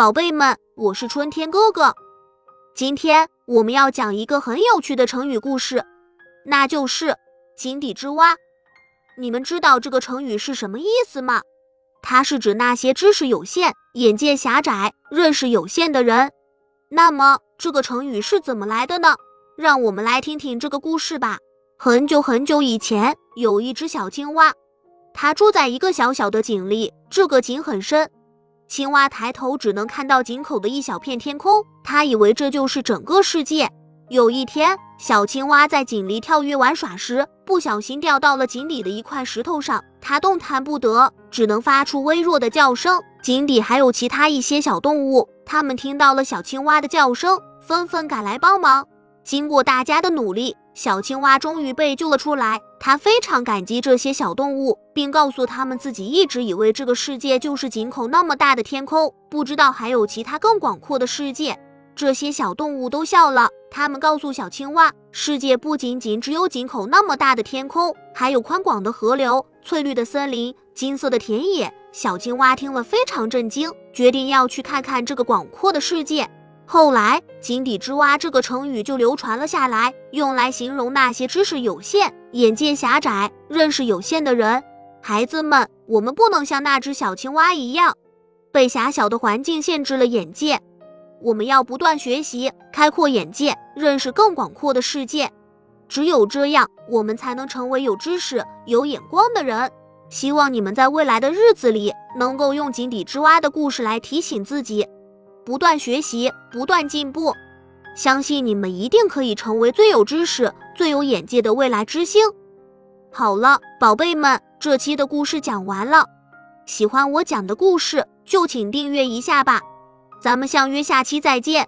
宝贝们，我是春天哥哥。今天我们要讲一个很有趣的成语故事，那就是“井底之蛙”。你们知道这个成语是什么意思吗？它是指那些知识有限、眼界狭窄、认识有限的人。那么这个成语是怎么来的呢？让我们来听听这个故事吧。很久很久以前，有一只小青蛙，它住在一个小小的井里，这个井很深。青蛙抬头只能看到井口的一小片天空，它以为这就是整个世界。有一天，小青蛙在井里跳跃玩耍时，不小心掉到了井底的一块石头上，它动弹不得，只能发出微弱的叫声。井底还有其他一些小动物，它们听到了小青蛙的叫声，纷纷赶来帮忙。经过大家的努力，小青蛙终于被救了出来。它非常感激这些小动物，并告诉他们自己一直以为这个世界就是井口那么大的天空，不知道还有其他更广阔的世界。这些小动物都笑了。他们告诉小青蛙，世界不仅仅只有井口那么大的天空，还有宽广的河流、翠绿的森林、金色的田野。小青蛙听了非常震惊，决定要去看看这个广阔的世界。后来，“井底之蛙”这个成语就流传了下来，用来形容那些知识有限、眼界狭窄、认识有限的人。孩子们，我们不能像那只小青蛙一样，被狭小的环境限制了眼界。我们要不断学习，开阔眼界，认识更广阔的世界。只有这样，我们才能成为有知识、有眼光的人。希望你们在未来的日子里，能够用“井底之蛙”的故事来提醒自己。不断学习，不断进步，相信你们一定可以成为最有知识、最有眼界的未来之星。好了，宝贝们，这期的故事讲完了。喜欢我讲的故事，就请订阅一下吧。咱们相约下期再见。